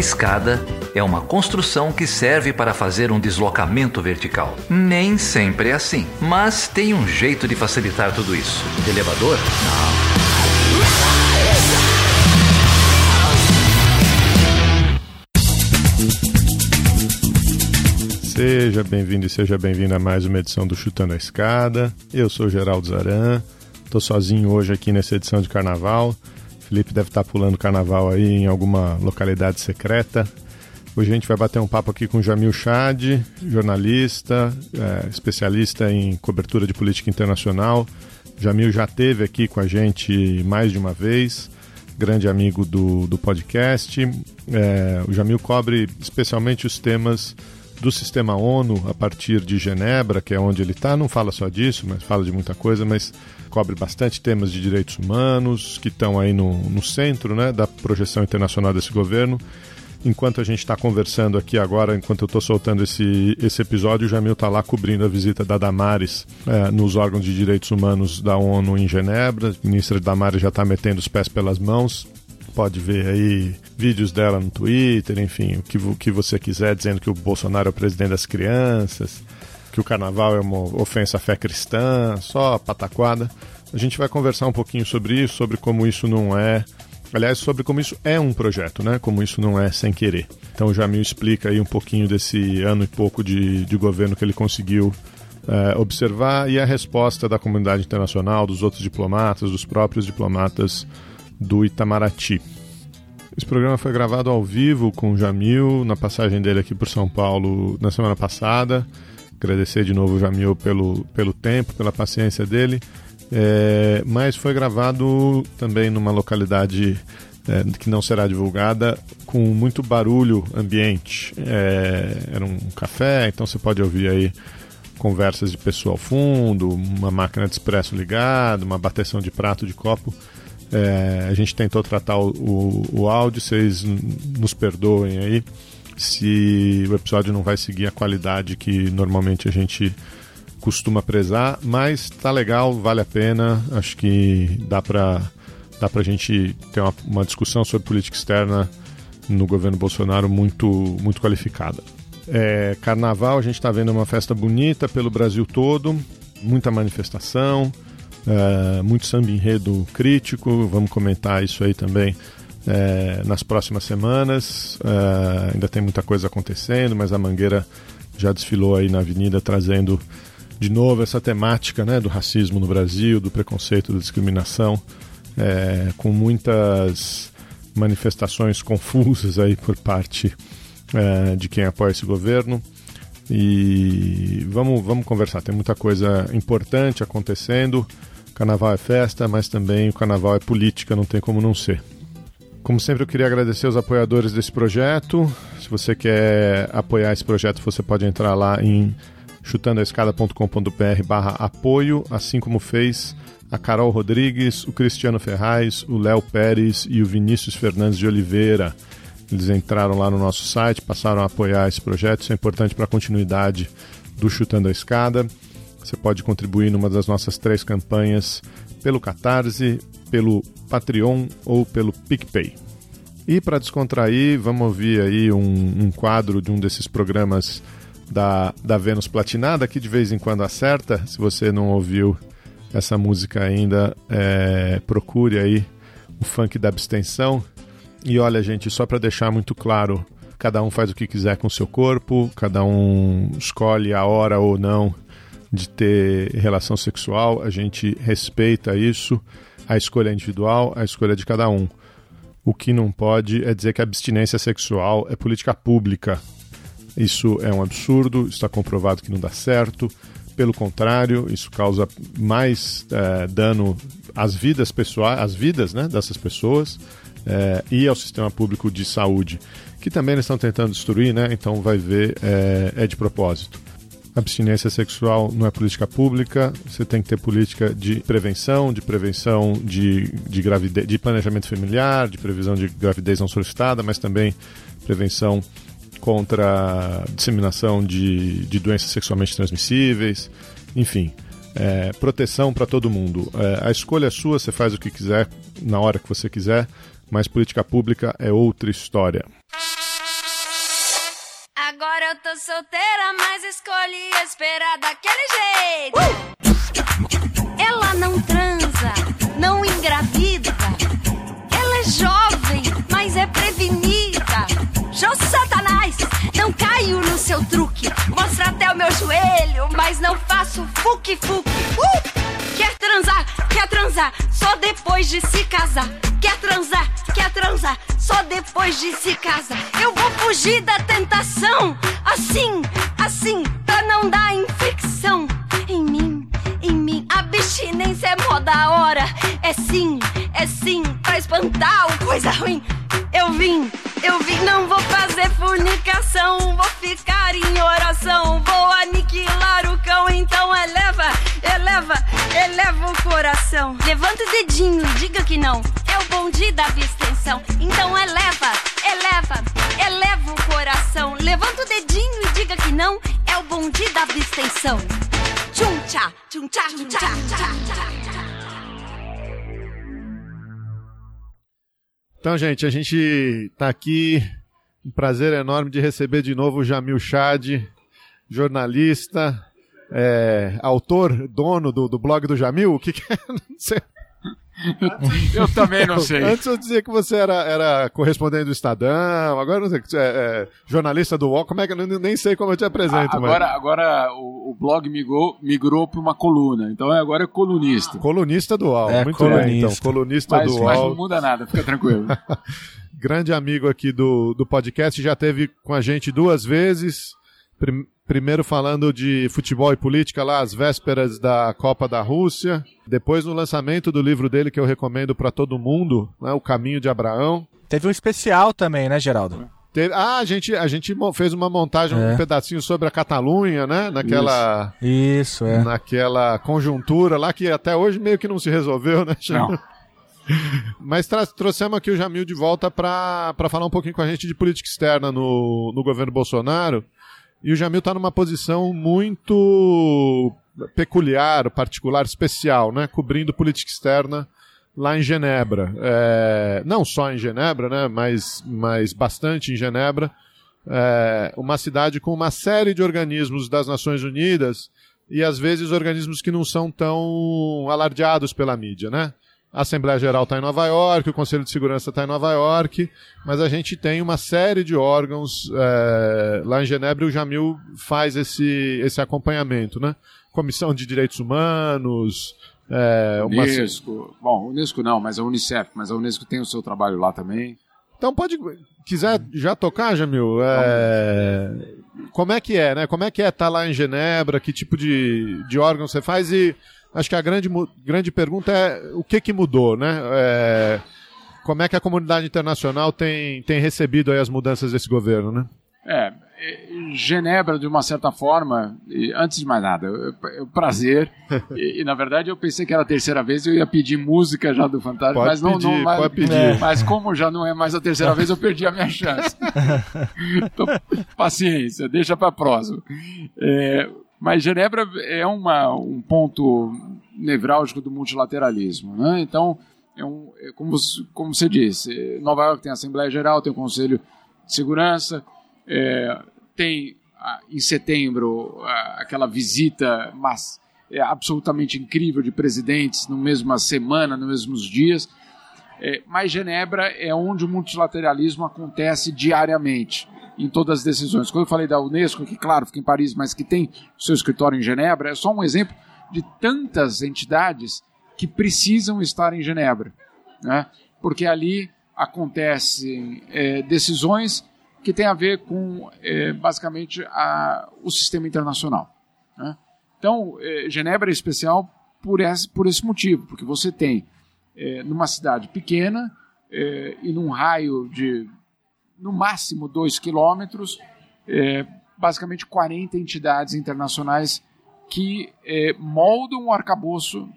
escada é uma construção que serve para fazer um deslocamento vertical. Nem sempre é assim, mas tem um jeito de facilitar tudo isso. De elevador? Não. Seja bem-vindo e seja bem-vindo a mais uma edição do Chutando a Escada. Eu sou Geraldo Zaran, estou sozinho hoje aqui nessa edição de carnaval. Felipe deve estar tá pulando carnaval aí em alguma localidade secreta. Hoje a gente vai bater um papo aqui com Jamil Chad, jornalista, é, especialista em cobertura de política internacional. Jamil já teve aqui com a gente mais de uma vez, grande amigo do, do podcast. É, o Jamil cobre especialmente os temas do sistema ONU a partir de Genebra, que é onde ele está. Não fala só disso, mas fala de muita coisa, mas cobre bastante temas de direitos humanos que estão aí no, no centro né, da projeção internacional desse governo. Enquanto a gente está conversando aqui agora, enquanto eu estou soltando esse, esse episódio, o Jamil está lá cobrindo a visita da Damares é, nos órgãos de direitos humanos da ONU em Genebra. A ministra Damares já está metendo os pés pelas mãos pode ver aí vídeos dela no Twitter, enfim, o que, o que você quiser, dizendo que o Bolsonaro é o presidente das crianças, que o carnaval é uma ofensa à fé cristã, só pataquada. A gente vai conversar um pouquinho sobre isso, sobre como isso não é. Aliás, sobre como isso é um projeto, né? Como isso não é sem querer. Então o Jamil explica aí um pouquinho desse ano e pouco de, de governo que ele conseguiu é, observar e a resposta da comunidade internacional, dos outros diplomatas, dos próprios diplomatas do Itamaraty. Esse programa foi gravado ao vivo com o Jamil, na passagem dele aqui por São Paulo na semana passada. Agradecer de novo o Jamil pelo, pelo tempo, pela paciência dele. É, mas foi gravado também numa localidade é, que não será divulgada, com muito barulho ambiente. É, era um café, então você pode ouvir aí conversas de pessoa ao fundo, uma máquina de expresso ligada, uma bateção de prato de copo. É, a gente tentou tratar o, o, o áudio, vocês nos perdoem aí se o episódio não vai seguir a qualidade que normalmente a gente costuma prezar, mas tá legal, vale a pena. Acho que dá para dá pra gente ter uma, uma, discussão sobre política externa no governo Bolsonaro muito, muito qualificada. É, carnaval, a gente está vendo uma festa bonita pelo Brasil todo, muita manifestação, é, muito samba enredo crítico, vamos comentar isso aí também é, nas próximas semanas. É, ainda tem muita coisa acontecendo, mas a Mangueira já desfilou aí na avenida trazendo de novo essa temática né, do racismo no Brasil, do preconceito, da discriminação, com muitas manifestações confusas aí por parte de quem apoia esse governo. E vamos, vamos conversar, tem muita coisa importante acontecendo. Carnaval é festa, mas também o carnaval é política, não tem como não ser. Como sempre, eu queria agradecer os apoiadores desse projeto. Se você quer apoiar esse projeto, você pode entrar lá em chutandoaescada.com.br barra apoio, assim como fez a Carol Rodrigues, o Cristiano Ferraz, o Léo Pérez e o Vinícius Fernandes de Oliveira. Eles entraram lá no nosso site, passaram a apoiar esse projeto, isso é importante para a continuidade do Chutando a Escada. Você pode contribuir numa das nossas três campanhas pelo Catarse, pelo Patreon ou pelo PicPay. E para descontrair, vamos ouvir aí um, um, quadro de um desses programas da, da Vênus Platinada, que de vez em quando acerta. Se você não ouviu essa música ainda, é, procure aí o funk da abstenção. E olha, gente, só para deixar muito claro, cada um faz o que quiser com o seu corpo, cada um escolhe a hora ou não de ter relação sexual, a gente respeita isso, a escolha é individual, a escolha é de cada um. O que não pode é dizer que a abstinência sexual é política pública. Isso é um absurdo, está comprovado que não dá certo. Pelo contrário, isso causa mais é, dano às vidas pessoais, às vidas né, dessas pessoas é, e ao sistema público de saúde, que também eles estão tentando destruir, né? Então vai ver, é, é de propósito abstinência sexual não é política pública, você tem que ter política de prevenção, de prevenção de, de gravidez, de planejamento familiar, de previsão de gravidez não solicitada, mas também prevenção contra disseminação de, de doenças sexualmente transmissíveis, enfim, é, proteção para todo mundo. É, a escolha é sua, você faz o que quiser, na hora que você quiser, mas política pública é outra história. Tô solteira, mas escolhi esperar daquele jeito. Uh! Ela não transa, não engravida. Ela é jovem, mas é prevenida. Jô Satanás, não caio no seu truque. Mostra até o meu joelho, mas não faço fuque-fuque. Uh! Quer transar, quer transar, só depois de se casar. Quer transar, quer transar, só depois de se casar. Eu vou fugir da tentação, assim, assim, pra não dar infecção em mim, em mim. Abstinência é mó da hora, é sim, é sim, pra espantar o coisa ruim. Eu vim, eu vim, não vou fazer fornicação, vou ficar em oração, vou aniquilar o cão, então eleva, eleva, eleva o coração. Levanta o dedinho, diga que não, é o bonde da abstenção, então eleva, eleva, eleva o coração. Levanta o dedinho e diga que não, é o bonde da abstenção. Tchum tchá, tchum tchá, tchum tchá, tchá, tchá. Então, gente, a gente está aqui. Um prazer enorme de receber de novo o Jamil Chad, jornalista, é, autor, dono do, do blog do Jamil. O que, que é? Não sei. Eu também não sei. Antes eu dizia que você era, era correspondente do Estadão, agora não sei, é, é, jornalista do UOL, como é que eu nem sei como eu te apresento. Agora, mas... agora o, o, blog migrou, migrou para uma coluna, então agora é colunista. Colunista do UOL, é, muito colunista. bem, então, colunista mas, do UOL. Mas não muda nada, fica tranquilo. Grande amigo aqui do, do podcast, já teve com a gente duas vezes. Prim Primeiro falando de futebol e política lá às vésperas da Copa da Rússia. Depois no lançamento do livro dele que eu recomendo para todo mundo, né, O Caminho de Abraão. Teve um especial também, né, Geraldo? Teve, ah, a gente, a gente fez uma montagem, é. um pedacinho sobre a Catalunha, né? Naquela. Isso. Isso, é. Naquela conjuntura lá que até hoje meio que não se resolveu, né? Não. Mas trouxemos aqui o Jamil de volta para falar um pouquinho com a gente de política externa no, no governo Bolsonaro. E o Jamil está numa posição muito peculiar, particular, especial, né? Cobrindo política externa lá em Genebra. É, não só em Genebra, né? Mas, mas bastante em Genebra. É, uma cidade com uma série de organismos das Nações Unidas e às vezes organismos que não são tão alardeados pela mídia, né? A Assembleia Geral está em Nova York, o Conselho de Segurança está em Nova York, mas a gente tem uma série de órgãos é, lá em Genebra e o Jamil faz esse, esse acompanhamento, né? Comissão de Direitos Humanos, é, uma... Unesco, bom, Unesco não, mas a Unicef, mas a Unesco tem o seu trabalho lá também. Então pode, quiser já tocar, Jamil, é... como é que é, né? Como é que é estar tá lá em Genebra, que tipo de, de órgão você faz e acho que a grande, grande pergunta é o que, que mudou, né? É, como é que a comunidade internacional tem, tem recebido as mudanças desse governo, né? É, Genebra, de uma certa forma, antes de mais nada, é um prazer. e, e, na verdade eu pensei que era a terceira vez eu ia pedir música já do Fantástico, mas não, pedir, não pode pedir. É, mas como já não é mais a terceira vez, eu perdi a minha chance. então, paciência, deixa para próximo. É, mas Genebra é uma, um ponto nevrálgico do multilateralismo. Né? Então, é um, é como, como você disse, Nova York tem a Assembleia Geral, tem o Conselho de Segurança, é, tem em setembro aquela visita mas, é, absolutamente incrível de presidentes na mesma semana, nos mesmos dias. É, mas Genebra é onde o multilateralismo acontece diariamente em todas as decisões. Quando eu falei da Unesco, que claro fica em Paris, mas que tem seu escritório em Genebra, é só um exemplo de tantas entidades que precisam estar em Genebra, né? porque ali acontecem é, decisões que têm a ver com é, basicamente a, o sistema internacional. Né? Então, é, Genebra é especial por esse, por esse motivo, porque você tem é, numa cidade pequena é, e num raio de no máximo 2 quilômetros, é, basicamente 40 entidades internacionais que é, moldam o arcabouço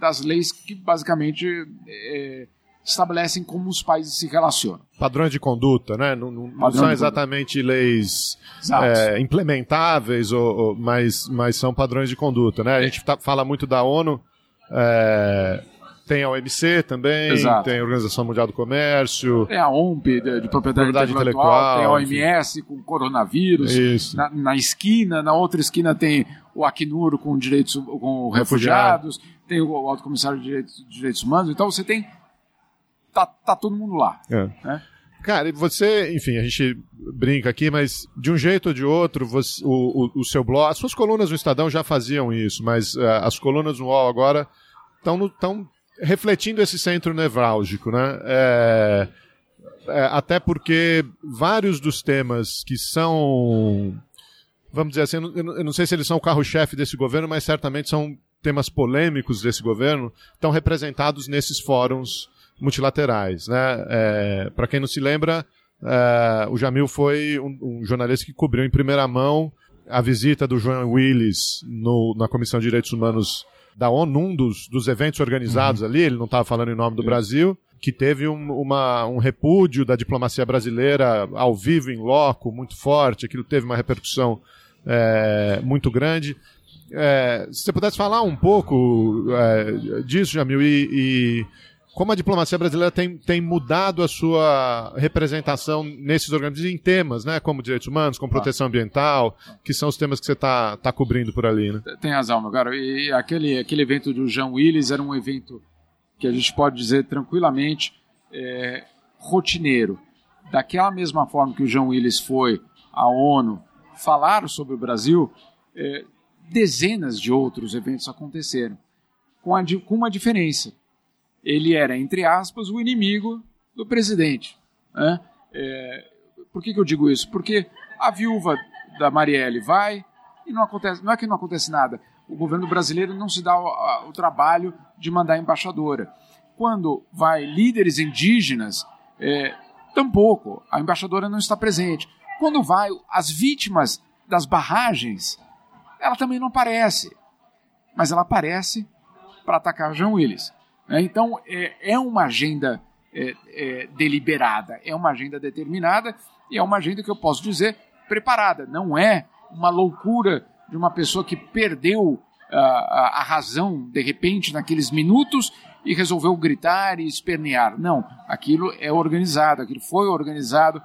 das leis que basicamente é, estabelecem como os países se relacionam. Padrões de conduta, né? Não, não, não são exatamente leis é, implementáveis, ou, ou, mas, mas são padrões de conduta, né? A gente tá, fala muito da ONU, é, tem a OMC também, Exato. tem a Organização Mundial do Comércio. Tem a OMP de, de propriedade, Propriedade intelectual, tem a OMS com coronavírus. Isso. Na, na esquina, na outra esquina tem o Acnur com direitos com refugiados, tem o Alto Comissário de Direitos, Direitos Humanos. Então você tem. Tá, tá todo mundo lá. É. Né? Cara, e você, enfim, a gente brinca aqui, mas de um jeito ou de outro, você- o, o, o seu blog, as suas colunas no Estadão já faziam isso, mas eh, as colunas no UOL agora estão refletindo esse centro nevrálgico, né? É, é, até porque vários dos temas que são, vamos dizer assim, eu não, eu não- sei se eles são o carro-chefe desse governo, mas certamente são temas polêmicos desse governo, estão representados nesses fóruns multilaterais, né? É, Para quem não se lembra, é, o Jamil foi um, um jornalista que cobriu em primeira mão a visita do João Willis no- na Comissão de Direitos Humanos da ONU, num dos, dos eventos organizados ali, ele não estava falando em nome do Brasil, que teve um, uma- um repúdio da diplomacia brasileira ao vivo, em loco, muito forte, aquilo teve uma repercussão é, muito grande. É, se você pudesse falar um pouco é, disso, Jamil, e, e como a diplomacia brasileira tem, tem mudado a sua representação nesses organismos em temas, né, como direitos humanos, como proteção ambiental, que são os temas que você está tá cobrindo por ali, né? Tem razão, meu caro. E aquele, aquele evento do Jean Willis era um evento que a gente pode dizer tranquilamente é, rotineiro. Daquela mesma forma que o Jean Willis foi à ONU falar sobre o Brasil, é, dezenas de outros eventos aconteceram, com, a com uma diferença. Ele era, entre aspas, o inimigo do presidente. né? É, por que, que eu digo isso? Porque a viúva da Marielle vai e não acontece, não é que não acontece nada. O governo brasileiro não se dá o, a- o trabalho de mandar embaixadora. Quando vai líderes indígenas, é, tampouco. A embaixadora não está presente. Quando vai as vítimas das barragens, ela também não aparece. Mas ela aparece para atacar Jean Willis. Né? Então, é, é uma agenda é, é, deliberada, é uma agenda determinada e é uma agenda que eu posso dizer preparada. Não é uma loucura de uma pessoa que perdeu a, razão de repente naqueles minutos e resolveu gritar e espernear. Não, aquilo é organizado, aquilo foi organizado.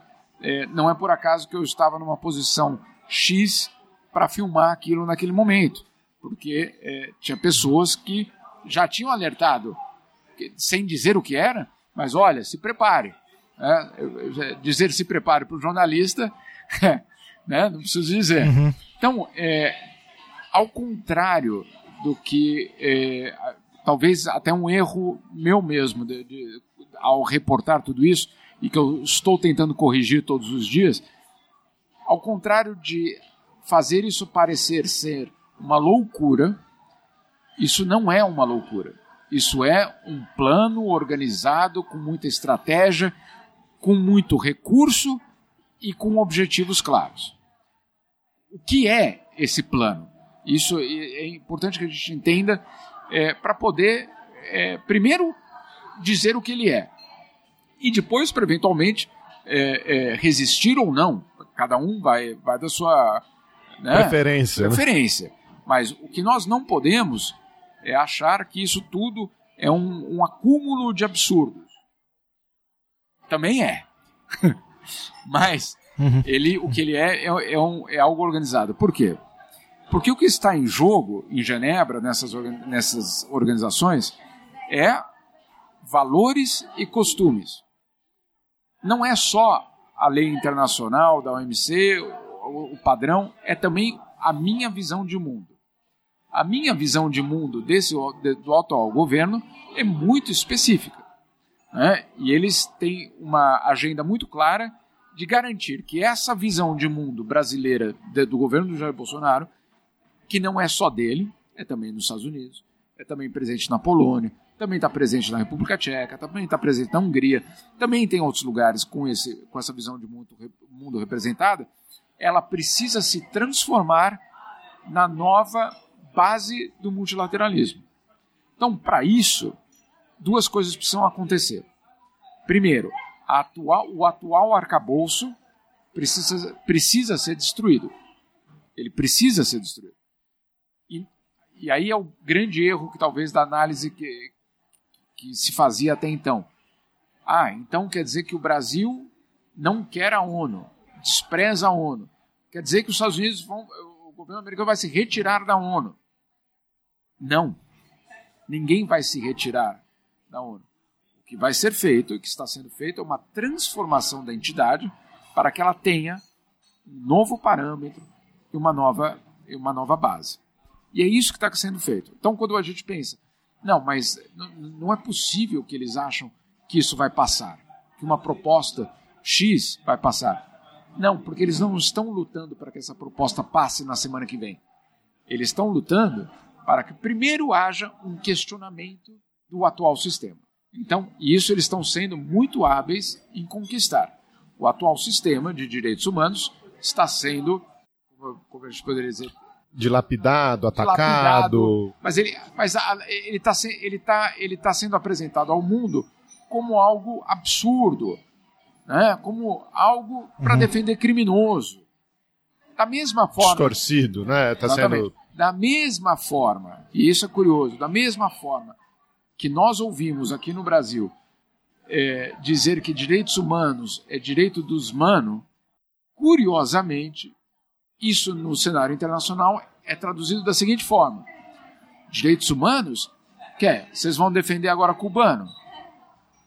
Não é por acaso que eu estava numa posição X para filmar aquilo naquele momento, porque tinha pessoas que já tinham alertado, sem dizer o que era, mas olha, se prepare. né? Eu- dizer se prepare para o jornalista, né? não preciso dizer. Então, é, ao contrário do que é, talvez até um erro meu mesmo de- de- ao reportar tudo isso e que eu estou tentando corrigir todos os dias, ao contrário de fazer isso parecer ser uma loucura, isso não é uma loucura. Isso é um plano organizado com muita estratégia, com muito recurso e com objetivos claros. O que é esse plano? Isso é é importante que a gente entenda para poder, é, primeiro, dizer o que ele é e depois, para eventualmente é, é, resistir ou não. Cada um vai, vai da sua né, Preferência, né? preferência. Mas o que nós não podemos é achar que isso tudo é um, um acúmulo de absurdos. Também é. Mas ele, o que ele é é, é um- é algo organizado. Por quê? Porque o que está em jogo em Genebra, nessas, nessas organizações, é valores e costumes. Não é só a lei internacional da OMC, o, o padrão, é também a minha visão de mundo. A minha visão de mundo desse, de- do atual governo é muito específica. né? E eles têm uma agenda muito clara de garantir que essa visão de mundo brasileira do governo do Jair Bolsonaro, que não é só dele, é também nos Estados Unidos, é também presente na Polônia, também está presente na República Tcheca, também está presente na Hungria, também tem outros lugares com, esse, com essa visão de mundo, mundo representada, ela precisa se transformar na nova base do multilateralismo. Então, para isso, duas coisas precisam acontecer. Primeiro, atual, o atual arcabouço precisa, precisa ser destruído. Ele precisa ser destruído. E, e aí é o grande erro que talvez da análise que, que se fazia até então. Ah, então quer dizer que o Brasil não quer a ONU, despreza a ONU. Quer dizer que os Estados Unidos vão, o governo americano vai se retirar da ONU. Não. Ninguém vai se retirar da ONU. O que vai ser feito, e que está sendo feito, é uma transformação da entidade para que ela tenha um novo parâmetro e uma nova, uma nova base. E é isso que está sendo feito. Então, quando a gente pensa, não, mas não é possível que eles acham que isso vai passar, que uma proposta X vai passar. Não, porque eles não estão lutando para que essa proposta passe na semana que vem. Eles estão lutando para que primeiro haja um questionamento do atual sistema. Então, isso eles estão sendo muito hábeis em conquistar. O atual sistema de direitos humanos está sendo, como a gente poderia dizer, dilapidado, atacado. Dilapidado, mas ele mas ele está ele tá, ele tá sendo apresentado ao mundo como algo absurdo, né? como algo para uhum. defender criminoso. Da mesma forma. Distorcido, né? Tá sendo... Da mesma forma, e isso é curioso, da mesma forma que nós ouvimos aqui no Brasil é, dizer que direitos humanos é direito dos manos, curiosamente, isso no cenário internacional é traduzido da seguinte forma: direitos humanos, quer, vocês vão defender agora cubano?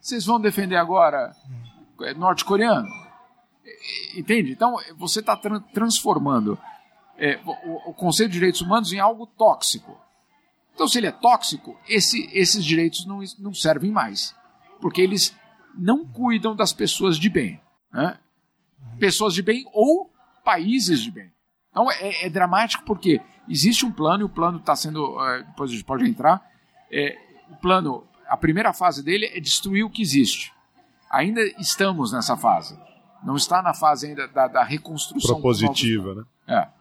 Vocês vão defender agora é, norte-coreano? Entende? Então, você está tra transformando é, o, o, conceito de direitos humanos em algo tóxico. Então, se ele é tóxico, esse, esses direitos não, não servem mais. Porque eles não cuidam das pessoas de bem. Né? Pessoas de bem ou países de bem. Então, é, é dramático porque existe um plano, e o plano está sendo. É, depois a gente pode entrar. É, o plano a primeira fase dele é destruir o que existe. Ainda estamos nessa fase. Não está na fase ainda da, da reconstrução. Propositiva, né? É.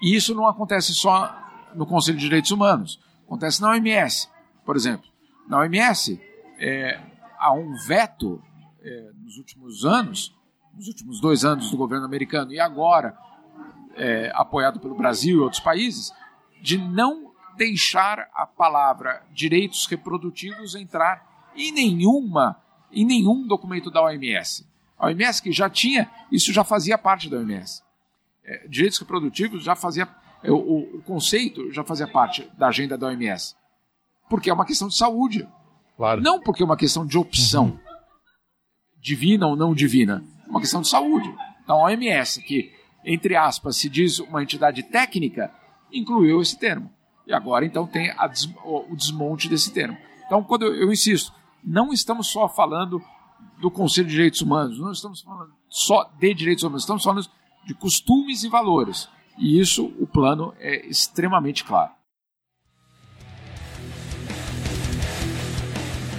E isso não acontece só no Conselho de Direitos Humanos. Acontece na OMS, por exemplo. Na OMS, é, há um veto é, nos últimos anos, nos últimos dois anos do governo americano, e agora é, apoiado pelo Brasil e outros países, de não deixar a palavra direitos reprodutivos entrar em nenhuma em nenhum documento da OMS. A OMS que já tinha, isso já fazia parte da OMS. É, direitos reprodutivos já fazia é, o, o, conceito já fazia parte da agenda da OMS. Porque é uma questão de saúde. Claro. Não porque é uma questão de opção. Uhum. Divina ou não divina. É uma questão de saúde. Então a OMS, que, entre aspas, se diz uma entidade técnica, incluiu esse termo. E agora, então, tem des o desmonte desse termo. Então, quando eu, eu insisto, não estamos só falando do Conselho de Direitos Humanos, não estamos falando só de direitos humanos, estamos falando de costumes e valores. E isso, o plano é extremamente claro.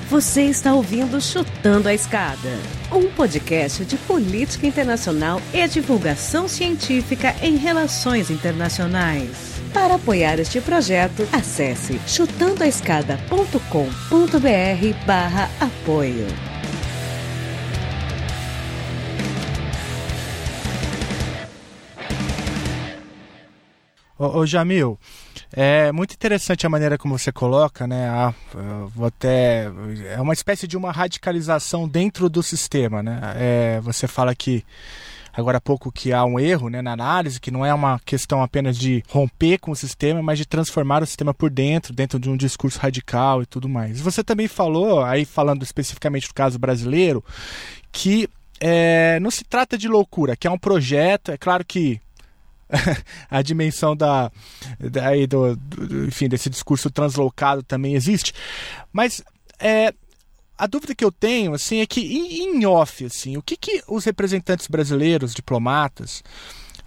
Você está ouvindo Chutando a Escada, um podcast de política internacional e divulgação científica em relações internacionais. Para apoiar este projeto, acesse chutandoaescada.com.br barra apoio. Ô, ô Jamil, é muito interessante a maneira como você coloca, né? A, até, é uma espécie de uma radicalização dentro do sistema, né? É, você fala que agora há pouco que há um erro né, na análise, que não é uma questão apenas de romper com o sistema, mas de transformar o sistema por dentro, dentro de um discurso radical e tudo mais. Você também falou, aí falando especificamente do caso brasileiro, que é, não se trata de loucura, que é um projeto, é claro que a dimensão da, da do, do, enfim desse discurso translocado também existe. Mas é, a dúvida que eu tenho assim é que em, off assim o que, que os representantes brasileiros diplomatas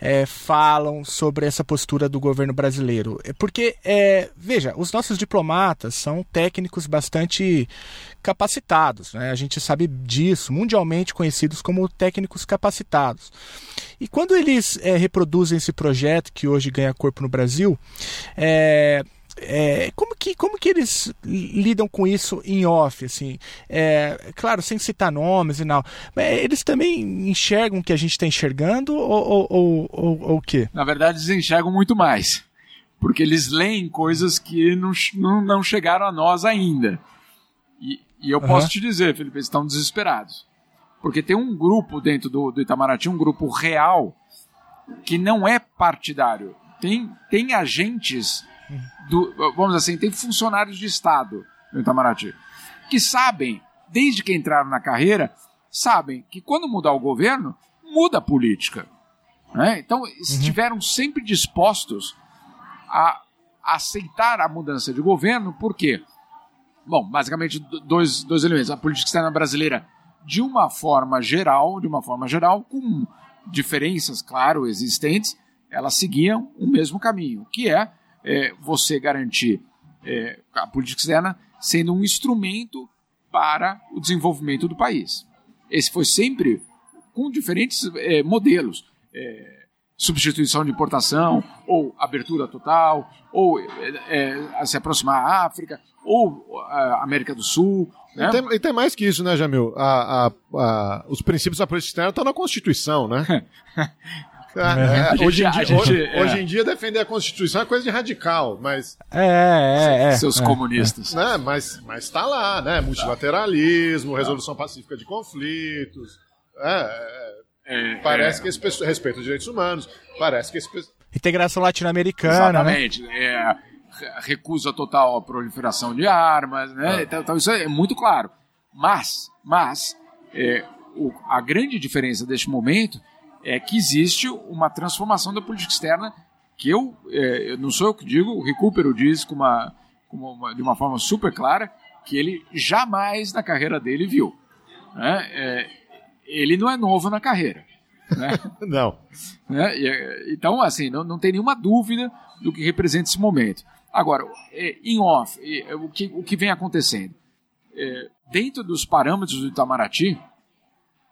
é, falam sobre essa postura do governo brasileiro. É porque, é, veja, os nossos diplomatas são técnicos bastante capacitados, né? a gente sabe disso, mundialmente conhecidos como técnicos capacitados. E quando eles é, reproduzem esse projeto que hoje ganha corpo no Brasil, é, é, como, que, como que eles lidam com isso em off, assim? É, claro, sem citar nomes e não. Eles também enxergam o que a gente está enxergando ou, ou, ou, ou o quê? Na verdade, eles enxergam muito mais. Porque eles leem coisas que não, não, não chegaram a nós ainda. E, e eu posso te dizer, Felipe, eles estão desesperados. Porque tem um grupo dentro do, do Itamaraty, um grupo real, que não é partidário. Tem, tem agentes, do, vamos dizer assim, tem funcionários de Estado no Itamaraty, que sabem, desde que entraram na carreira, sabem que quando mudar o governo, muda a política. Né? Então, estiveram sempre dispostos a aceitar a mudança de governo, por quê? Bom, basicamente dois, dois elementos. A política externa brasileira, de uma forma geral, de uma forma geral, com diferenças, claro, existentes, elas seguiam o mesmo caminho, que é, é você garantir é, a política externa sendo um instrumento para o desenvolvimento do país. Esse foi sempre com diferentes é, modelos. É, substituição de importação, ou abertura total, ou é, é se aproximar à África, ou a América do Sul. Né? E, tem, e, tem, mais que isso, né, Jamil? A, a, a, os princípios da política externa estão na Constituição, né? É, é, hoje, em dia, gente, hoje, é. hoje, em dia, defender a Constituição é coisa de radical, mas. É, é, é. Seus comunistas. Né, mas, mas tá lá, né? Multilateralismo, resolução pacífica de conflitos. É, é, parece é. que esse pessoal respeita os direitos humanos, parece que esse Integração latino-americana. Né? Exatamente. Né? É, recusa total à proliferação de armas, né? Ah. Então, então, isso é muito claro. Mas, mas é, o, a grande diferença deste momento é que existe uma transformação da política externa que eu, é, não sou eu que digo, o Recupero diz com uma, com uma, de uma forma super clara que ele jamais na carreira dele viu. Né? É, ele não é novo na carreira. Né? não. Né? Então, assim, não, não tem nenhuma dúvida do que representa esse momento. Agora, é, em off, é, o que, o que vem acontecendo? É, dentro dos parâmetros do Itamaraty,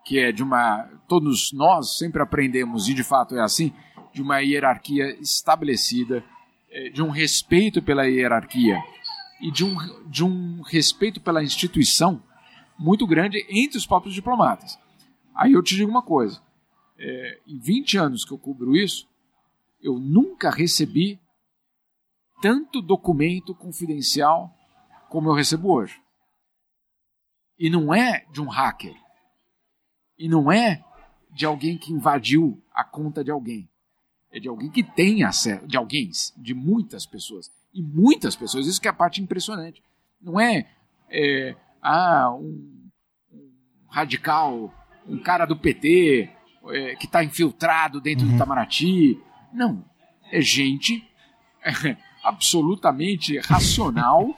que é de uma. Todos nós sempre aprendemos, e de fato é assim, de uma hierarquia estabelecida, de um respeito pela hierarquia e de um, de um respeito pela instituição muito grande entre os próprios diplomatas. Aí eu te digo uma coisa: é, em 20 anos que eu cubro isso, eu nunca recebi tanto documento confidencial como eu recebo hoje. E não é de um hacker. E não é de alguém que invadiu a conta de alguém. É de alguém que tem acesso, de alguém, de muitas pessoas. E muitas pessoas, isso que é a parte impressionante. Não é, é ah, um, um radical um cara do PT é, que está infiltrado dentro uhum. do Itamaraty. Não. É gente é, absolutamente racional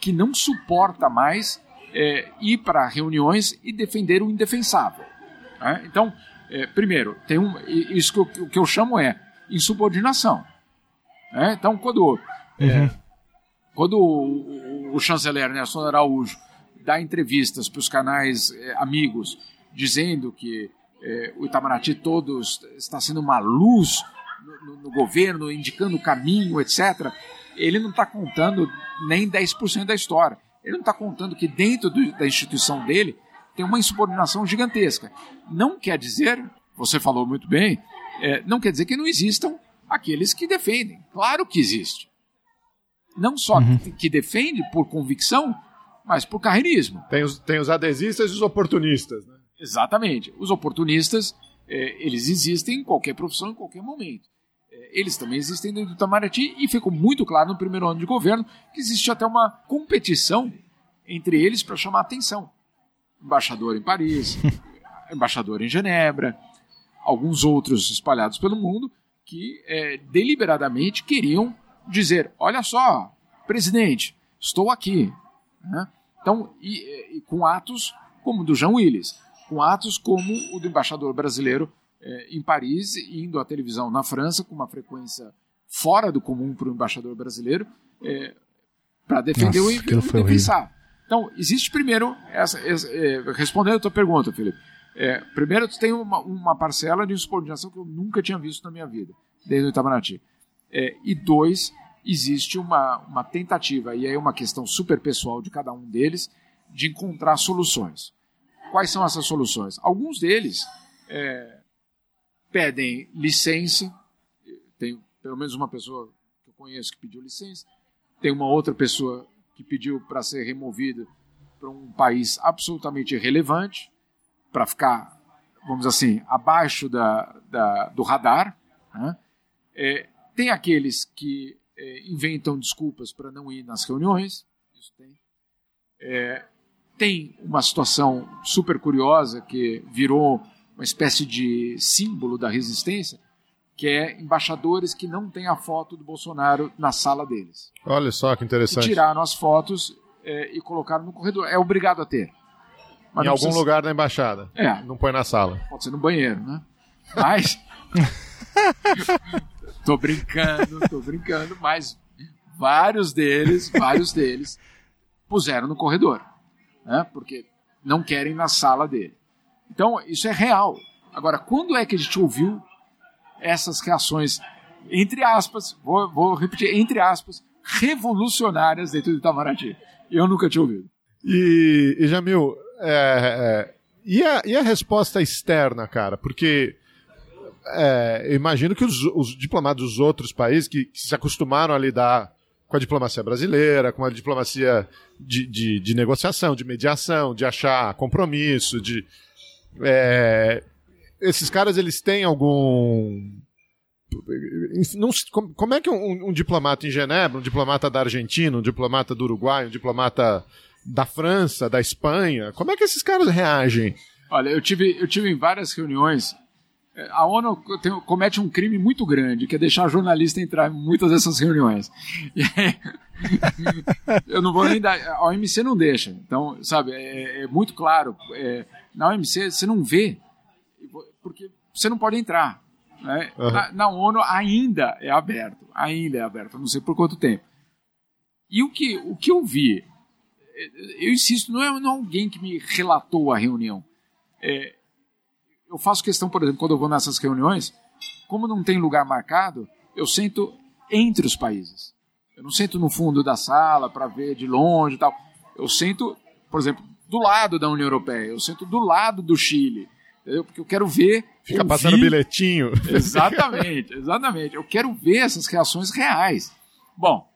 que não suporta mais é, ir para reuniões e defender o indefensável. Né? Então, é, primeiro, tem um, isso que eu, que eu chamo é insubordinação. Né? Então, quando, é, uhum. quando o, o, o chanceler Nelson Araújo dá entrevistas para os canais é, amigos dizendo que é, o Itamaraty todo está sendo uma luz no, no, no governo, indicando o caminho, etc., ele não está contando nem 10% da história. Ele não está contando que dentro do, da instituição dele tem uma insubordinação gigantesca. Não quer dizer, você falou muito bem, é, não quer dizer que não existam aqueles que defendem. Claro que existe. Não só uhum. que, que defende por convicção, mas por carreirismo. Tem os, tem os adesistas e os oportunistas. Né? Exatamente. Os oportunistas, é, eles existem em qualquer profissão, em qualquer momento. Eles também existem dentro do Itamaraty e ficou muito claro no primeiro ano de governo que existe até uma competição entre eles para chamar atenção. Embaixador em Paris, embaixador em Genebra, alguns outros espalhados pelo mundo que é, deliberadamente queriam dizer: olha só, presidente, estou aqui. Né? Então, e, e, com atos como o do João Willis com atos como o do embaixador brasileiro é, em Paris, indo à televisão na França com uma frequência fora do comum para o embaixador brasileiro, é, para defender Nossa, o indefensável. Então, existe primeiro, essa, essa é, respondendo a tua pergunta, Felipe, é, primeiro tu tem uma, uma, parcela de insubordinação que eu nunca tinha visto na minha vida, desde o Itamaraty. É, e dois, existe uma, uma tentativa, e aí é uma questão super pessoal de cada um deles, de encontrar soluções. Quais são essas soluções? Alguns deles é, pedem licença, tem pelo menos uma pessoa que eu conheço que pediu licença, tem uma outra pessoa que pediu para ser removido para um país absolutamente irrelevante, para ficar, vamos assim, abaixo da, da do radar. Né? É, tem aqueles que é, inventam desculpas para não ir nas reuniões. Isso tem. É, tem uma situação super curiosa que virou uma espécie de símbolo da resistência, que é embaixadores que não têm a foto do Bolsonaro na sala deles. Olha só que interessante. E tiraram as fotos é, e colocaram no corredor. É obrigado a ter. Mas em algum precisa... lugar da embaixada. É. Não põe na sala. Pode ser no banheiro, né? Mas. tô brincando, tô brincando, mas vários deles, vários deles puseram no corredor, né? Porque não querem na sala dele. Então, isso é real. Agora, quando é que a gente ouviu essas reações, entre aspas, vou, vou repetir, entre aspas, revolucionárias dentro do Itamaraty? Eu nunca tinha ouvido. E, e Jamil, é, é, e, a, e a resposta externa, cara? Porque é, eu imagino que os, os, diplomatas dos outros países que, que, se acostumaram a lidar com a diplomacia brasileira, com a diplomacia de, de, de negociação, de mediação, de achar compromisso, de. É, esses caras eles têm algum. Não, como é que um, um, diplomata em Genebra, um diplomata da Argentina, um diplomata do Uruguai, um diplomata da França, da Espanha, como é que esses caras reagem? Olha, eu tive, eu tive em várias reuniões a ONU tem, comete um crime muito grande, que é deixar jornalista entrar em muitas dessas reuniões. Aí, eu não vou nem dar. A OMC não deixa. Então, sabe, é, é muito claro. É, na OMC você não vê, porque você não pode entrar. Né? Uhum. Na, na, ONU ainda é aberto. Ainda é aberto. Não sei por quanto tempo. E o que, o que eu vi, eu insisto, não é, não é alguém que me relatou a reunião. É, eu faço questão, por exemplo, quando eu vou nessas reuniões, como não tem lugar marcado, eu sento entre os países. Eu não sento no fundo da sala para ver de longe e tal. Eu sento, por exemplo, do lado da União Europeia. Eu sento do lado do Chile. Entendeu? Porque eu quero ver. Fica ouvir... passando bilhetinho. Exatamente, exatamente. Eu quero ver essas reações reais. Bom,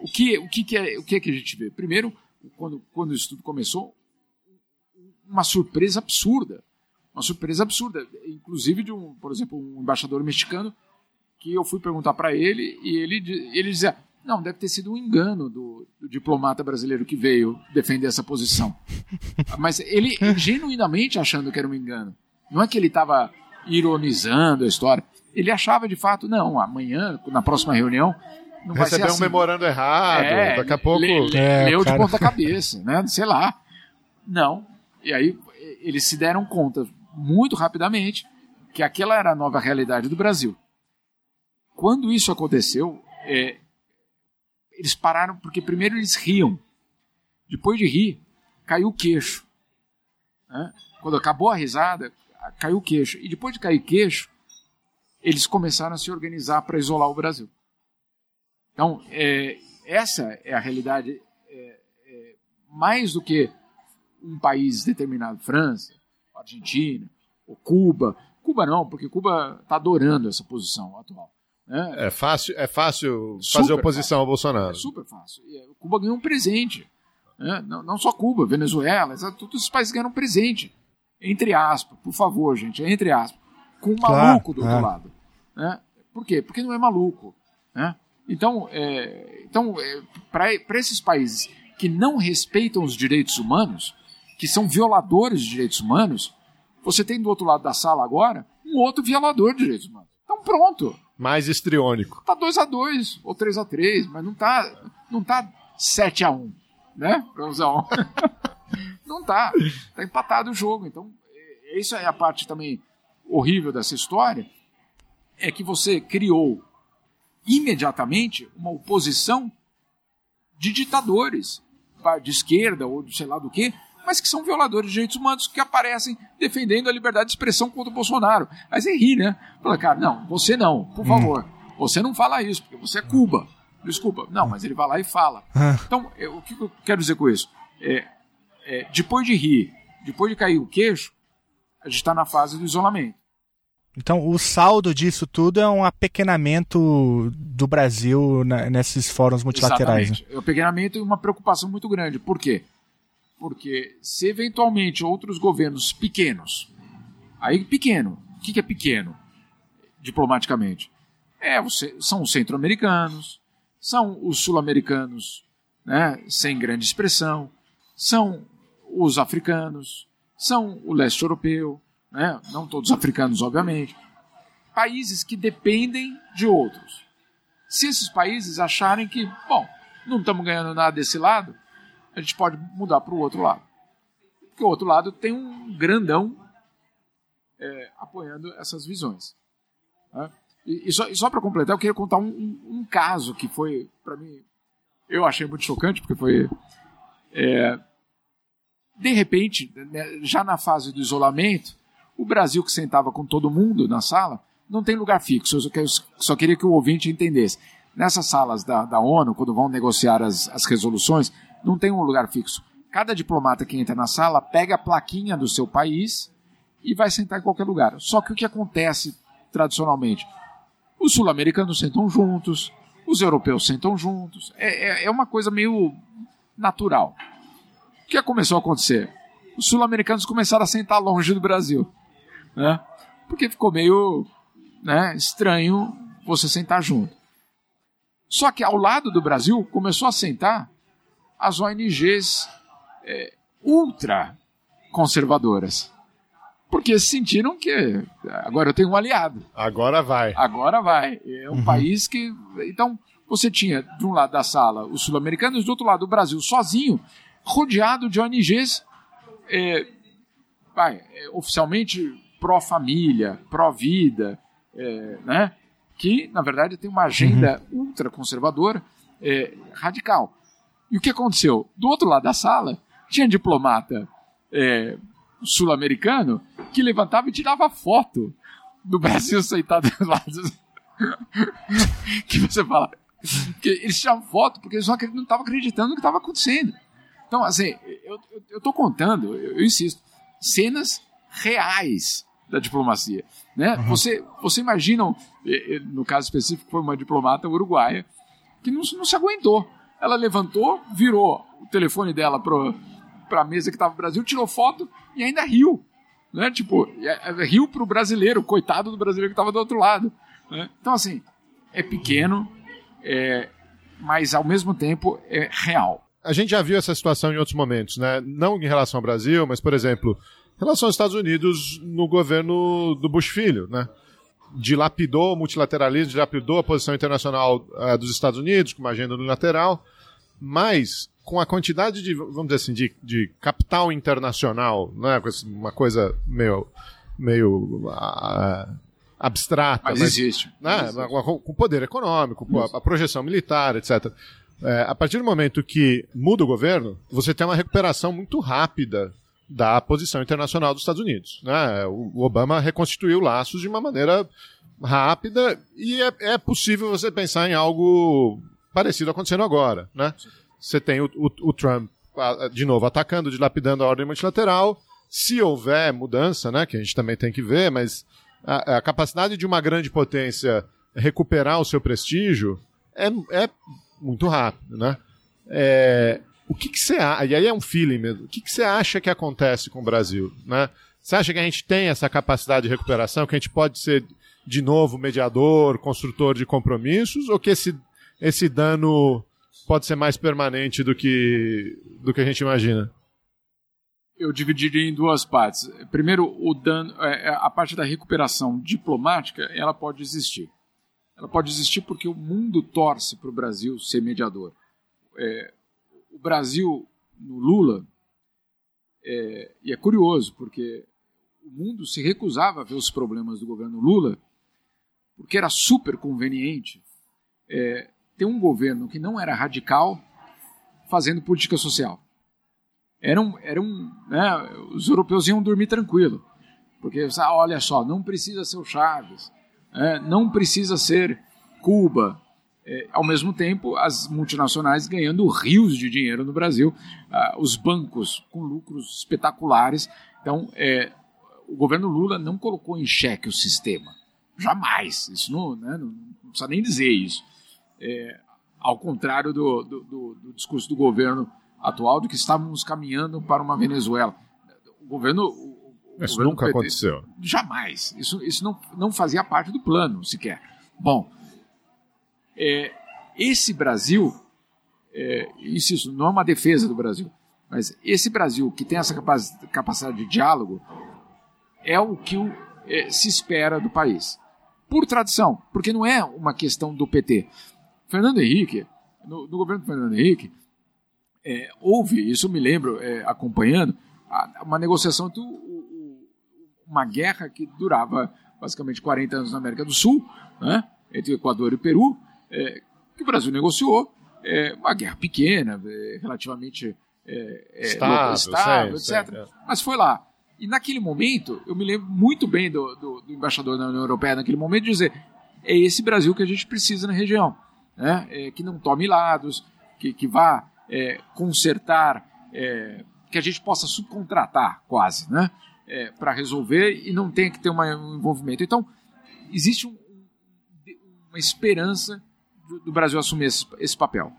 o que, o que, que é, o que é que a gente vê? Primeiro, quando, quando isso tudo começou, uma surpresa absurda uma surpresa absurda. Inclusive de um, por exemplo, um embaixador mexicano que eu fui perguntar para ele e ele, ele dizia: não, deve ter sido um engano do, do, diplomata brasileiro que veio defender essa posição. Mas ele genuinamente achando que era um engano. Não é que ele estava ironizando a história. Ele achava de fato, não, amanhã, na próxima reunião, não vai Recebeu ser assim. um memorando errado, é, daqui a pouco. Le, é, leu cara... de ponta cabeça, né? Sei lá. Não. E aí eles se deram conta muito rapidamente que aquela era a nova realidade do Brasil. Quando isso aconteceu, é, eles pararam porque primeiro eles riam. Depois de rir, caiu o queixo. Né? Quando acabou a risada, caiu o queixo. E depois de cair o queixo, eles começaram a se organizar para isolar o Brasil. Então, é, essa é a realidade. É, é, mais do que um país determinado, França, Argentina, ou Cuba. Cuba não, porque Cuba está adorando essa posição atual. Né? É fácil, é fácil fazer oposição fácil. ao Bolsonaro. É super fácil. E Cuba ganhou um presente. Né? Não, não, só Cuba, Venezuela, todos os países ganharam um presente. Entre aspas, por favor, gente, entre aspas. Com um claro, maluco do outro é. lado. Né? Por quê? Porque não é maluco. Né? Então, é, então é, para esses países que não respeitam os direitos humanos, que são violadores de direitos humanos, você tem do outro lado da sala agora um outro violador de direitos humanos. Então pronto. Mais estriônico. Tá 2 a 2 ou 3 a 3 mas não tá, não tá 7 a 1 né? Pra usar um. não tá. Tá empatado o jogo. Então, isso é a parte também horrível dessa história, é que você criou imediatamente uma oposição de ditadores de esquerda ou sei lá do que, mas que são violadores de direitos humanos que aparecem defendendo a liberdade de expressão contra o Bolsonaro. Mas é rir, né? Fala, cara, não, você não, por favor. Hum. Você não fala isso, porque você é Cuba. Desculpa. Não, mas ele vai lá e fala. Ah. Então, o que eu quero dizer com isso? É, é, depois de rir, depois de cair o queixo, a gente está na fase do isolamento. Então, o saldo disso tudo é um apequenamento do Brasil nesses fóruns multilaterais. Exatamente. Né? É um apequenamento e uma preocupação muito grande. Por quê? Porque se eventualmente outros governos pequenos, aí pequeno, o que, que é pequeno diplomaticamente? É, são os centro-americanos, são os sul-americanos né, sem grande expressão, são os africanos, são o leste europeu, né, não todos africanos, obviamente, países que dependem de outros. Se esses países acharem que, bom, não estamos ganhando nada desse lado, a gente pode mudar para o outro lado. Porque o outro lado tem um grandão é, apoiando essas visões. Né? E, e, só, só para completar, eu queria contar um, um, um caso que foi, para mim, eu achei muito chocante, porque foi. É, de repente, né, já na fase do isolamento, o Brasil, que sentava com todo mundo na sala, não tem lugar fixo. Eu só, queria que o ouvinte entendesse. Nessas salas da, da ONU, quando vão negociar as, as resoluções, não tem um lugar fixo. Cada diplomata que entra na sala pega a plaquinha do seu país e vai sentar em qualquer lugar. Só que o que acontece tradicionalmente? Os sul-americanos sentam juntos, os europeus sentam juntos. É, é, é uma coisa meio natural. O que começou a acontecer? Os sul-americanos começaram a sentar longe do Brasil. Né? Porque ficou meio né, estranho você sentar junto. Só que ao lado do Brasil começou a sentar as ONGs é, ultra conservadoras. Porque sentiram que agora eu tenho um aliado. Agora vai. Agora vai. É um uhum. país que. Então, você tinha de um lado da sala os sul-americanos, do outro lado o Brasil sozinho, rodeado de ONGs é, vai, é, oficialmente pró-família, pró-vida, é, né? que, na verdade, tem uma agenda uhum. ultraconservadora, é, radical. E o que aconteceu? Do outro lado da sala, tinha diplomata é, sul-americano que levantava e tirava foto do Brasil sentado do lado. que você fala. Que eles tiravam foto porque eles não estavam acreditando no que estava acontecendo. Então, assim, eu estou contando, eu, eu, insisto, cenas reais da diplomacia. Né? Uhum. Você, você imagina, no caso específico, foi uma diplomata uruguaia que não, não se aguentou ela levantou, virou o telefone dela para a mesa que estava no Brasil, tirou foto e ainda riu. Né? Tipo, é, é, riu para o brasileiro, coitado do brasileiro que estava do outro lado. Né? Então, assim, é pequeno, é, mas ao mesmo tempo é real. A gente já viu essa situação em outros momentos, né? Não em relação ao Brasil, mas, por exemplo, em relação aos Estados Unidos no governo do Bush Filho, né? dilapidou o multilateralismo, dilapidou a posição internacional uh, dos Estados Unidos com uma agenda unilateral, mas com a quantidade de, vamos dizer assim, de, de capital internacional, né, uma coisa meio, meio uh, abstrata. Mas, mas existe. Né, existe. Com poder econômico, a, a projeção militar, etc. É, a partir do momento que muda o governo, você tem uma recuperação muito rápida da posição internacional dos Estados Unidos. Né? O Obama reconstituiu laços de uma maneira rápida e é, é possível você pensar em algo parecido acontecendo agora. Né? Você tem o, o, o Trump, de novo, atacando, dilapidando a ordem multilateral. Se houver mudança, né, que a gente também tem que ver, mas a, a capacidade de uma grande potência recuperar o seu prestígio é, é muito rápido. Né? É, o que, você acha? E aí é um feeling mesmo. O que, que você acha que acontece com o Brasil? Né? Você acha que a gente tem essa capacidade de recuperação, que a gente pode ser de novo mediador, construtor de compromissos, ou que esse, esse dano pode ser mais permanente do que, do que a gente imagina? Eu dividiria em duas partes. Primeiro, o dano, é, é, a parte da recuperação diplomática, ela pode existir. Ela pode existir porque o mundo torce para o Brasil ser mediador. É, o Brasil no Lula, é, e é curioso, porque o mundo se recusava a ver os problemas do governo Lula, porque era super conveniente é, ter um governo que não era radical fazendo política social. Era um, era um, né, os europeus iam dormir tranquilo, porque ah, olha só, não precisa ser o Chaves, é, não precisa ser Cuba, é, ao mesmo tempo, as multinacionais ganhando rios de dinheiro no Brasil, ah, os bancos com lucros espetaculares. Então, é, o governo Lula não colocou em xeque o sistema. Jamais. Isso não, né, não, não precisa nem dizer isso. É, ao contrário do, do, do, do, discurso do governo atual de que estávamos caminhando para uma Venezuela. O governo. O, Isso governo nunca PT aconteceu. Jamais. Isso, isso não, não fazia parte do plano sequer. Bom, é, esse Brasil, é, insisto, não é uma defesa do Brasil, mas esse Brasil que tem essa capac- capacidade de diálogo é o que o- é, se espera do país. Por tradição, porque não é uma questão do PT. Fernando Henrique, no, no governo do Fernando Henrique, é, houve, isso eu me lembro é, acompanhando, a- uma negociação entre o- uma guerra que durava basicamente 40 anos na América do Sul, né, entre o Equador e o Peru, é, que o Brasil negociou, é, uma guerra pequena, é, relativamente é, Estável, estável, sei, etc. sei. Mas foi lá. E naquele momento, eu me lembro muito bem do, do- do embaixador da União Europeia naquele momento dizer é esse Brasil que a gente precisa na região, né? É, que não tome lados, que, que vá é, consertar, é, que a gente possa subcontratar quase, né? para resolver e não tenha que ter uma- um envolvimento. Então, existe um- um- uma esperança do, do Brasil assumir esse, esse papel.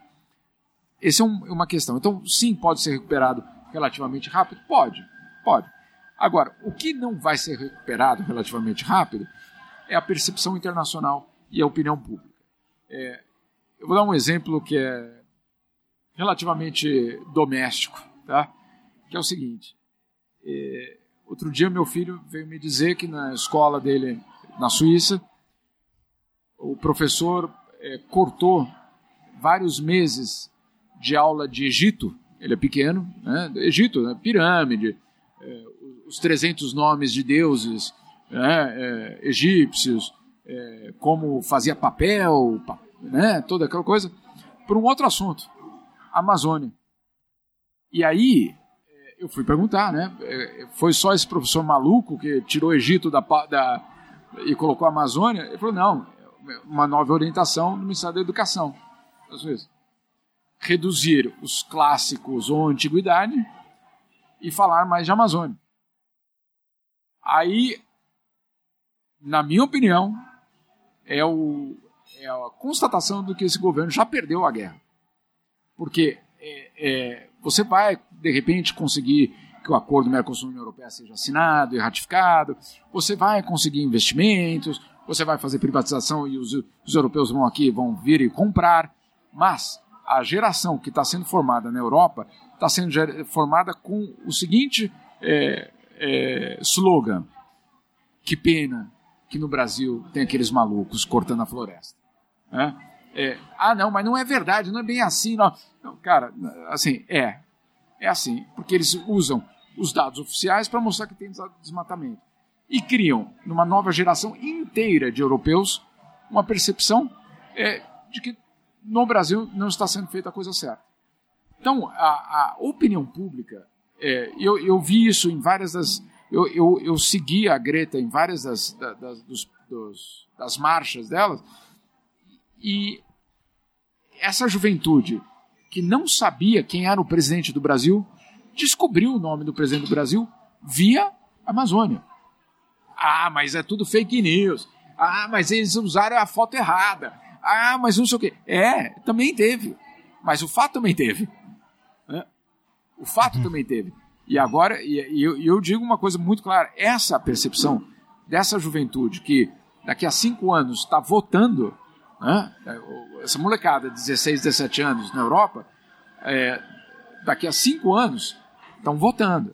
Essa é um- uma questão. Então, sim, pode ser recuperado relativamente rápido? Pode, pode. Agora, o que não vai ser recuperado relativamente rápido é a percepção internacional e a opinião pública. É, eu vou dar um exemplo que é relativamente doméstico, tá? que é o seguinte. é, outro dia meu filho veio me dizer que na escola dele na Suíça, o professor é, cortou vários meses de aula de Egito, ele é pequeno, né? Egito, né? pirâmide, é, os 300 nomes de deuses né? é, egípcios, é, como fazia papel, pa- né? toda aquela coisa, por um outro assunto, Amazônia. E aí é, eu fui perguntar, né? é, Foi só esse professor maluco que tirou o Egito da, da e colocou a Amazônia? Ele falou, não, uma nova orientação do Ministério da Educação. Reduzir os clássicos ou antiguidade e falar mais de Amazônia. Aí, na minha opinião, é, o, é a constatação do que esse governo já perdeu a guerra. Porque é, é, você vai, de repente, conseguir que o acordo Mercosul-União Europeia seja assinado e ratificado, você vai conseguir investimentos, você vai fazer privatização e os, os europeus vão aqui, vão vir e comprar, mas a geração que está sendo formada na Europa está sendo formada com o seguinte é, é, slogan: que pena que no Brasil tem aqueles malucos cortando a floresta. né? É, ah, não, mas não é verdade, não é bem assim. Não. Não, cara, assim, é. É assim, porque eles usam os dados oficiais para mostrar que tem des- desmatamento. E criam, numa nova geração inteira de europeus, uma percepção é, de que no Brasil não está sendo feita a coisa certa. Então, a, a opinião pública, é, eu, eu vi isso em várias das. Eu, eu, eu segui a Greta em várias das, da- das, dos- dos- das marchas delas, e essa juventude que não sabia quem era o presidente do Brasil descobriu o nome do presidente do Brasil via Amazônia. Ah, mas é tudo fake news. Ah, mas eles usaram a foto errada. Ah, mas não sei o quê. É, também teve. Mas o fato também teve. O fato também teve. E agora, e, eu, eu digo uma coisa muito clara: essa percepção dessa juventude que daqui a cinco anos está votando, né? essa molecada de 16, 17 anos na Europa, é, daqui a cinco anos estão votando.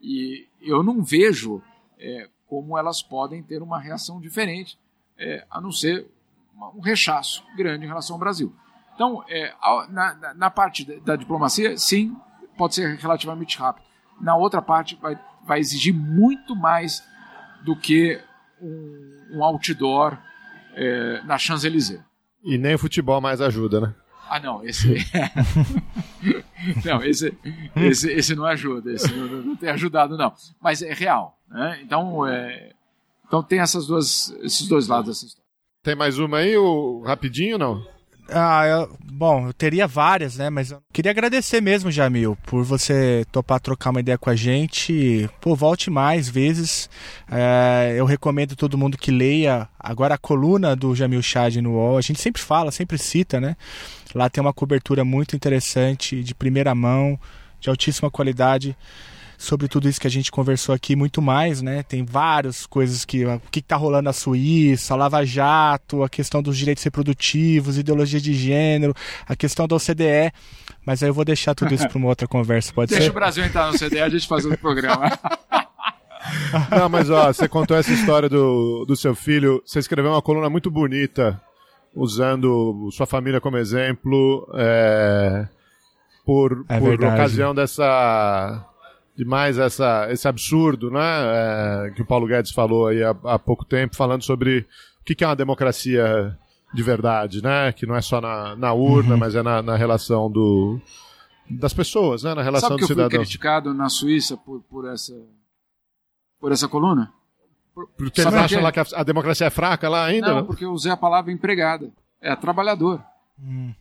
E eu não vejo é, como elas podem ter uma reação diferente, é, a não ser uma- um rechaço grande em relação ao Brasil. Então, é, na, na- parte da diplomacia, sim, pode ser relativamente rápido. Na outra parte, vai, vai exigir muito mais do que um, um outdoor é, na Champs-Élysées. E nem o futebol mais ajuda, né? Ah, não, esse. não, esse, esse, esse não ajuda, esse não, não- tem ajudado, não. Mas é real. Né? Então, é, então tem essas duas, esses dois lados dessa história. Tem mais uma aí, o rapidinho não? Ah, eu, bom, eu teria várias, né? Mas eu queria agradecer mesmo, Jamil, por você topar trocar uma ideia com a gente. Pô, volte mais vezes. É, eu recomendo todo mundo que leia agora a coluna do Jamil Chad no UOL. A gente sempre fala, sempre cita, né? Lá tem uma cobertura muito interessante, de primeira mão, de altíssima qualidade sobre tudo isso que a gente conversou aqui, muito mais, né? Tem várias coisas que. O que está rolando na Suíça, a Lava Jato, a questão dos direitos reprodutivos, ideologia de gênero, a questão da OCDE. Mas aí eu vou deixar tudo isso para uma outra conversa, pode Deixa ser? Deixa o Brasil entrar no OCDE, a gente faz outro programa. Não, mas ó, você contou essa história do, do seu filho. Você escreveu uma coluna muito bonita, usando sua família como exemplo, é, por, É por ocasião dessa de mais essa, esse absurdo né, é, que o Paulo Guedes falou aí há, há pouco tempo, falando sobre o que, que é uma democracia de verdade, né? Que não é só na, na urna, Uhum. mas é na, na relação do, das pessoas, né? Na relação Sabe que dos eu fui criticado na Suíça por, por, essa, por essa coluna? Porque Sabe eles por acham lá que a, a democracia é fraca lá ainda, Não, né? porque eu usei a palavra empregada. É trabalhador. Hum.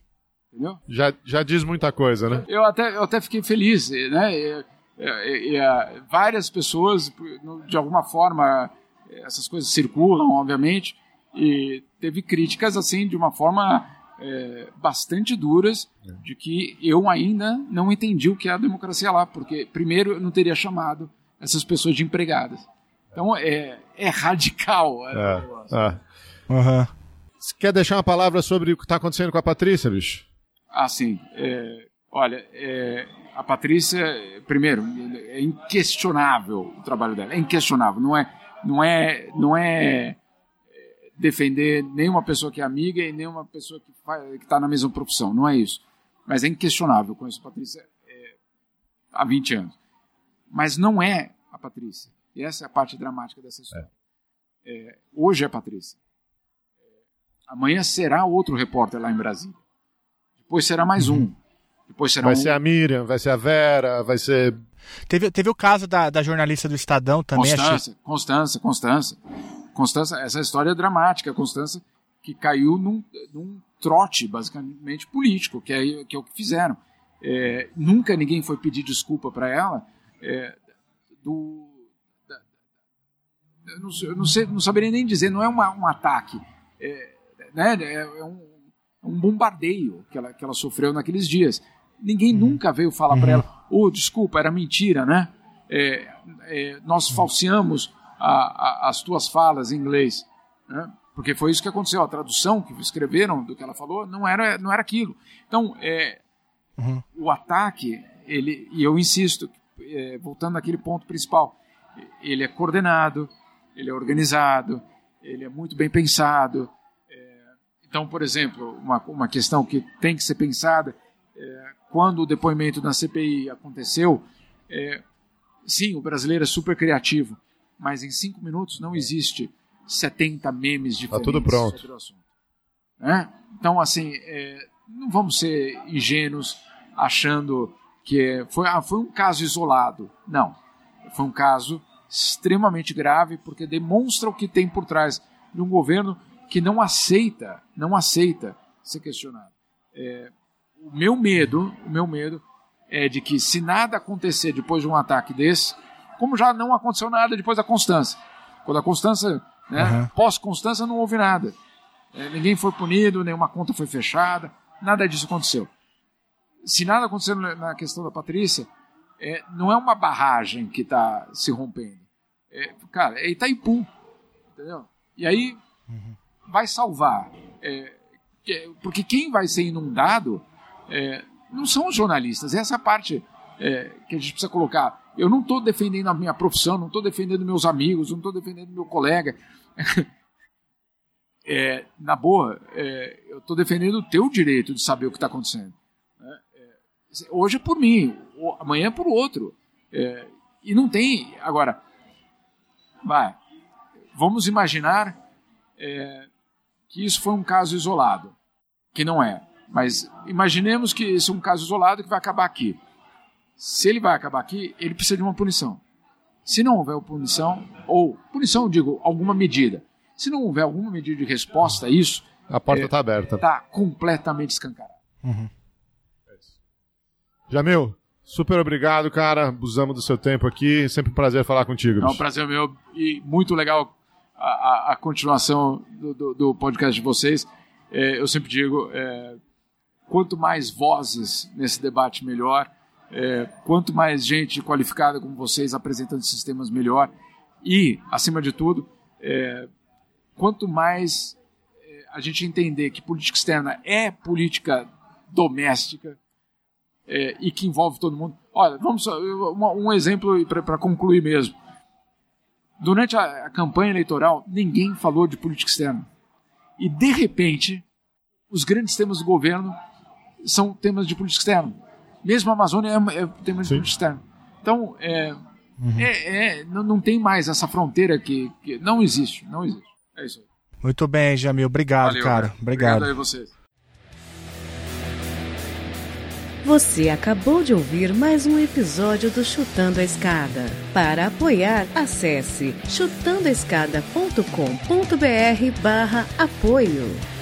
Entendeu? Já, já diz muita coisa, né? Eu até, eu até fiquei feliz, né? E, e- e, ah, várias pessoas, de alguma forma, essas coisas circulam, obviamente, e teve críticas assim de uma forma é, bastante duras de que eu ainda não entendi o que é a democracia lá, porque primeiro eu não teria chamado essas pessoas de empregadas. Então é, é radical. É, é. Aham. Você quer deixar uma palavra sobre o que está acontecendo com a Patrícia, bicho? Assim, é, olha, é, a Patrícia, primeiro, é inquestionável o trabalho dela, é inquestionável. Não é, não é, não é é, defender nenhuma pessoa que é amiga e nenhuma pessoa que está na mesma profissão, não é isso. Mas é inquestionável, eu conheço a Patrícia é, há 20 anos. Mas não é a Patrícia. E essa é a parte dramática dessa história. É, hoje é a Patrícia. É, amanhã será outro repórter lá em Brasília. Depois será mais um. Depois será Vai um. ser a Miriam, vai ser a Vera, vai ser. Teve, teve o caso da, da jornalista do Estadão também, achei. Constância, Constância, Constância. Constância, essa história é dramática. Constância que caiu num, num trote, basicamente, político, que é, que é o que fizeram. É, nunca ninguém foi pedir desculpa para ela é, do. da- eu não, sei- eu não, sei, não saberia nem dizer, não é uma- um ataque. É, né, é, é um, um bombardeio que ela, que ela sofreu naqueles dias. Ninguém nunca veio falar para ela, oh, desculpa, era mentira, né? É, é, nós falseamos a- a- as tuas falas em inglês. Né? Porque foi isso que aconteceu. A tradução que escreveram do que ela falou não era, não era aquilo. Então, é, o ataque, ele, e eu insisto, é, voltando naquele ponto principal, ele é coordenado, ele é organizado, ele é muito bem pensado. É, então, por exemplo, uma, uma questão que tem que ser pensada, é, quando o depoimento na CPI aconteceu, é, sim, o brasileiro é super criativo, mas em cinco minutos não existe 70 memes diferentes tudo pronto. sobre o assunto. Né? Então, assim, é, não vamos ser ingênuos achando que foi, ah, foi um caso isolado. Não. Foi um caso extremamente grave porque demonstra o que tem por trás de um governo que não aceita, não aceita ser questionado. É, o meu medo, o meu medo é de que se nada acontecer depois de um ataque desse, como já não aconteceu nada depois da Constância. Quando a Constância, né, Aham. pós-Constância não houve nada. É, ninguém foi punido, nenhuma conta foi fechada, nada disso aconteceu. Se nada aconteceu na questão da Patrícia, é, não é uma barragem que está se rompendo. É, cara, é Itaipu, entendeu? E aí vai salvar. É, que- porque quem vai ser inundado é, não são jornalistas. Essa é parte é, que a gente precisa colocar. Eu não estou defendendo a minha profissão, não estou defendendo meus amigos, não estou defendendo meu colega. É, na boa, é, eu estou defendendo o teu direito de saber o que está acontecendo. né? É, hoje é por mim, amanhã é por outro. É, e não tem. Agora, vai, vamos imaginar é, que isso foi um caso isolado, que não é. Mas imaginemos que isso é um caso isolado que vai acabar aqui. Se ele vai acabar aqui, ele precisa de uma punição. Se não houver punição, ou punição, eu digo, alguma medida. Se não houver alguma medida de resposta a isso, A porta está aberta. Está completamente escancarada. Uhum. Jamil, super obrigado, cara. Abusamos do seu tempo aqui. Sempre um prazer falar contigo. É um prazer meu e muito legal a, a, a continuação do, do, do, podcast de vocês. É, eu sempre digo, é, quanto mais vozes nesse debate, melhor. É, quanto mais gente qualificada como vocês apresentando sistemas, melhor. E, acima de tudo, é, quanto mais é, a gente entender que política externa é política doméstica, é, e que envolve todo mundo. Olha, vamos um, um exemplo para concluir mesmo. Durante a, a, campanha eleitoral, ninguém falou de política externa. E, de repente, os grandes temas do governo são temas de política externa. Mesmo a Amazônia é, é tema de Sim. política externa. Então, é, uhum. é, é, não, não, tem mais essa fronteira que, que, não existe. Não existe. É isso aí. Muito bem, Jamil. Obrigado, Valeu, cara. Obrigado. Obrigado a vocês. Você acabou de ouvir mais um episódio do Chutando a Escada. Para apoiar, acesse chutandoaescada.com.br barra apoio.